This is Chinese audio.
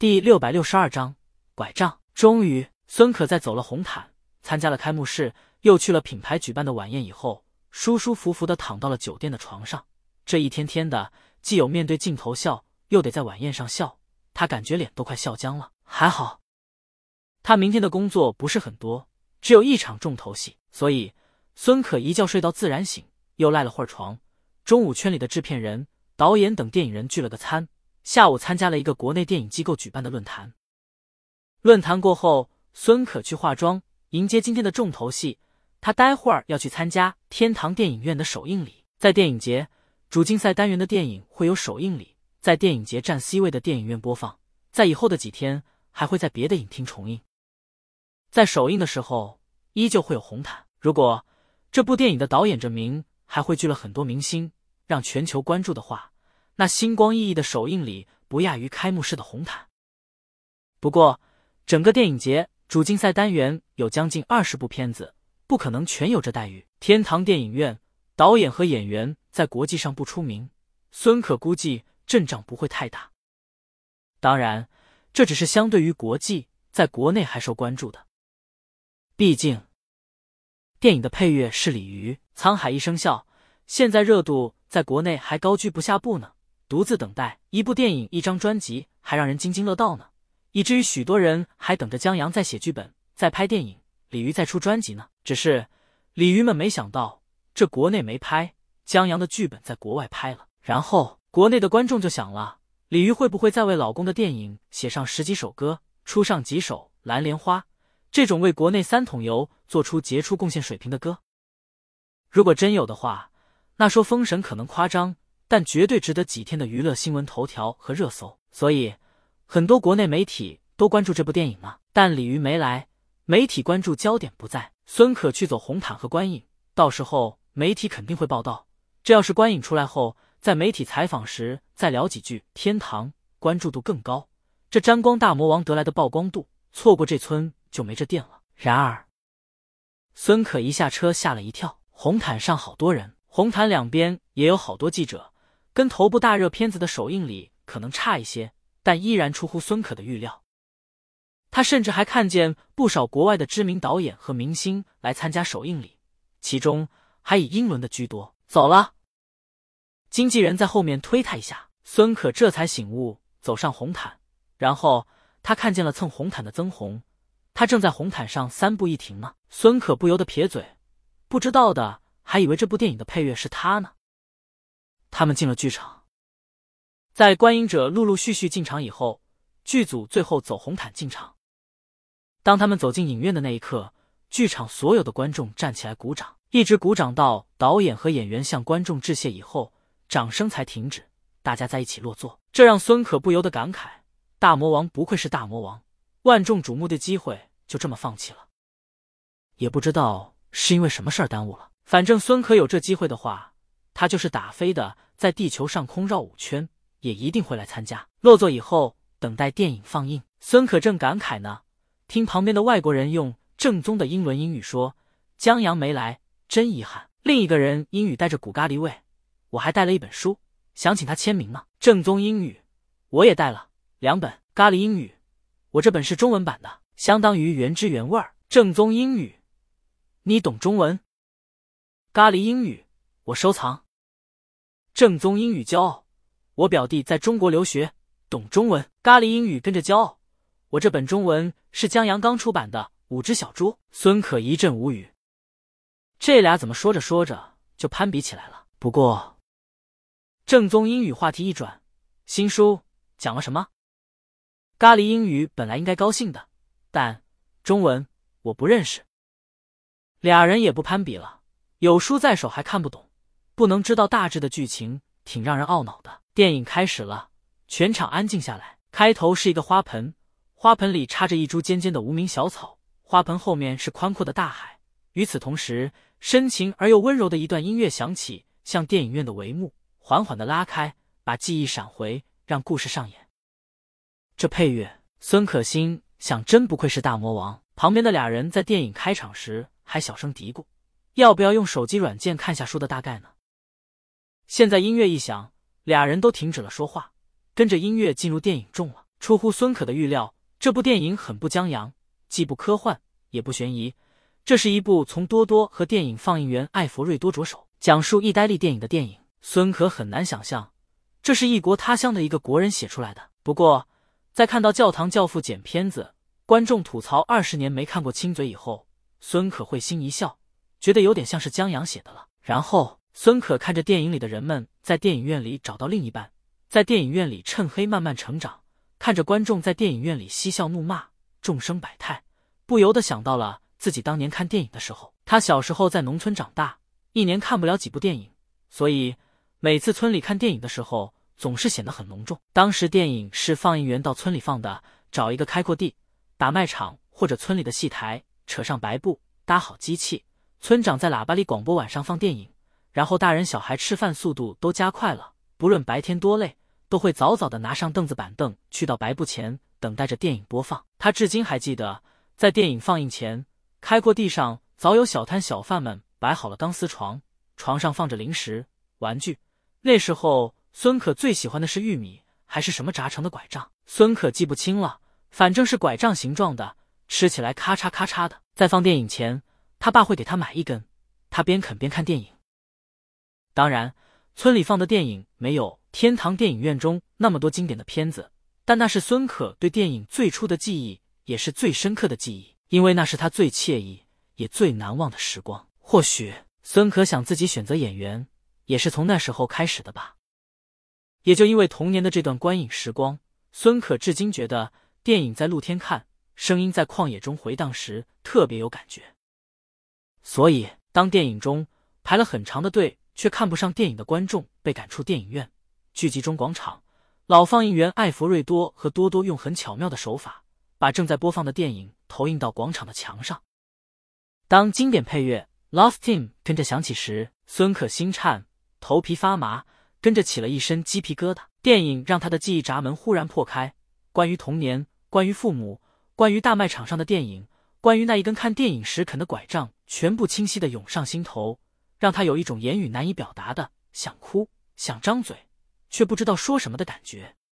第六百六十二章拐杖。终于，孙可在走了红毯，参加了开幕式，又去了品牌举办的晚宴以后，舒舒服服的躺到了酒店的床上。这一天天的，既有面对镜头笑，又得在晚宴上笑，他感觉脸都快笑僵了。还好，他明天的工作不是很多，只有一场重头戏，所以孙可一觉睡到自然醒，又赖了会儿床。中午，圈里的制片人、导演等电影人聚了个餐。下午参加了一个国内电影机构举办的论坛。论坛过后，孙可去化妆，迎接今天的重头戏。他待会儿要去参加天堂电影院的首映礼。在电影节主竞赛单元的电影会有首映礼，在电影节占 C 位的电影院播放。在以后的几天，还会在别的影厅重映。在首映的时候，依旧会有红毯。如果这部电影的导演这名还汇聚了很多明星，让全球关注的话。那星光熠熠的首映礼不亚于开幕式的红毯。不过，整个电影节主竞赛单元有将近二十部片子，不可能全有这待遇。天堂电影院导演和演员在国际上不出名，孙可估计阵仗不会太大。当然，这只是相对于国际，在国内还受关注的。毕竟，电影的配乐是李鱼，《沧海一声笑》，现在热度在国内还高居不下部呢。独自等待一部电影、一张专辑，还让人津津乐道呢，以至于许多人还等着江阳在写剧本、在拍电影，李鱼在出专辑呢。只是鲤鱼们没想到，这国内没拍，江阳的剧本在国外拍了。然后国内的观众就想了：鲤鱼会不会再为老公的电影写上十几首歌，出上几首《蓝莲花》这种为国内三桶油做出杰出贡献水平的歌？如果真有的话，那说封神可能夸张。但绝对值得几天的娱乐新闻头条和热搜，所以很多国内媒体都关注这部电影呢。但李鱼没来，媒体关注焦点不在。孙可去走红毯和观影，到时候媒体肯定会报道。这要是观影出来后，在媒体采访时再聊几句，天堂关注度更高。这沾光大魔王得来的曝光度，错过这村就没这店了。然而，孙可一下车吓了一跳，红毯上好多人，红毯两边也有好多记者。跟头部大热片子的首映礼可能差一些，但依然出乎孙可的预料。他甚至还看见不少国外的知名导演和明星来参加首映礼，其中还以英伦的居多。走了，经纪人在后面推他一下，孙可这才醒悟，走上红毯。然后他看见了蹭红毯的曾红，他正在红毯上三步一停呢。孙可不由得撇嘴，不知道的还以为这部电影的配乐是他呢。他们进了剧场，在观影者陆陆续续进场以后，剧组最后走红毯进场。当他们走进影院的那一刻，剧场所有的观众站起来鼓掌，一直鼓掌到导演和演员向观众致谢以后，掌声才停止，大家在一起落座。这让孙可不由得感慨：大魔王不愧是大魔王，万众瞩目的机会就这么放弃了。也不知道是因为什么事儿耽误了，反正孙可有这机会的话。他就是打飞的，在地球上空绕五圈，也一定会来参加。落座以后，等待电影放映。孙可正感慨呢，听旁边的外国人用正宗的英伦英语说：“江阳没来，真遗憾。”另一个人英语带着古咖喱味，我还带了一本书，想请他签名呢。正宗英语，我也带了两本。咖喱英语，我这本是中文版的，相当于原汁原味儿。正宗英语，你懂中文？咖喱英语。我收藏正宗英语，骄傲。我表弟在中国留学，懂中文。咖喱英语跟着骄傲。我这本中文是江阳刚出版的《五只小猪》。孙可一阵无语，这俩怎么说着说着就攀比起来了？不过正宗英语话题一转，新书讲了什么？咖喱英语本来应该高兴的，但中文我不认识。俩人也不攀比了，有书在手还看不懂。不能知道大致的剧情，挺让人懊恼的。电影开始了，全场安静下来。开头是一个花盆，花盆里插着一株尖尖的无名小草，花盆后面是宽阔的大海。与此同时，深情而又温柔的一段音乐响起，像电影院的帷幕缓缓的拉开，把记忆闪回，让故事上演。这配乐，孙可欣想，真不愧是大魔王。旁边的俩人在电影开场时还小声嘀咕：“要不要用手机软件看下书的大概呢？”现在音乐一响，俩人都停止了说话，跟着音乐进入电影中了。出乎孙可的预料，这部电影很不江洋，既不科幻也不悬疑。这是一部从多多和电影放映员艾弗瑞多着手讲述意大利电影的电影。孙可很难想象，这是异国他乡的一个国人写出来的。不过，在看到教堂教父剪片子，观众吐槽二十年没看过亲嘴以后，孙可会心一笑，觉得有点像是江阳写的了。然后，孙可看着电影里的人们在电影院里找到另一半，在电影院里趁黑慢慢成长，看着观众在电影院里嬉笑怒骂、众生百态，不由得想到了。自己当年看电影的时候，他小时候在农村长大，一年看不了几部电影，所以每次村里看电影的时候，总是显得很隆重。当时电影是放映员到村里放的，找一个开阔地，打卖场或者村里的戏台，扯上白布，搭好机器，村长在喇叭里广播晚上放电影，然后大人小孩吃饭速度都加快了，不论白天多累，都会早早的拿上凳子板凳，去到白布前等待着电影播放。他至今还记得，在电影放映前。开阔地上早有小摊小贩们摆好了钢丝床，床上放着零食玩具。那时候，孙可最喜欢的是玉米还是什么炸成的拐杖？孙可记不清了，反正是拐杖形状的，吃起来咔嚓咔嚓的。在放电影前，他爸会给他买一根，他边啃边看电影。当然，村里放的电影没有天堂电影院中那么多经典的片子，但那是孙可对电影最初的记忆，也是最深刻的记忆。因为那是他最惬意也最难忘的时光。或许孙可想自己选择演员，也是从那时候开始的吧。也就因为童年的这段观影时光，孙可至今觉得电影在露天看，声音在旷野中回荡时特别有感觉。所以，当电影中排了很长的队却看不上电影的观众被赶出电影院，聚集中广场，老放映员艾弗瑞多和多多用很巧妙的手法。把正在播放的电影投影到广场的墙上。当经典配乐《Love Team》跟着响起时，孙可心颤，头皮发麻，跟着起了一身鸡皮疙瘩。电影让他的记忆闸门忽然破开，关于童年，关于父母，关于大卖场上的电影，关于那一根看电影时啃的拐杖，全部清晰的涌上心头，让他有一种言语难以表达的想哭、想张嘴，却不知道说什么的感觉。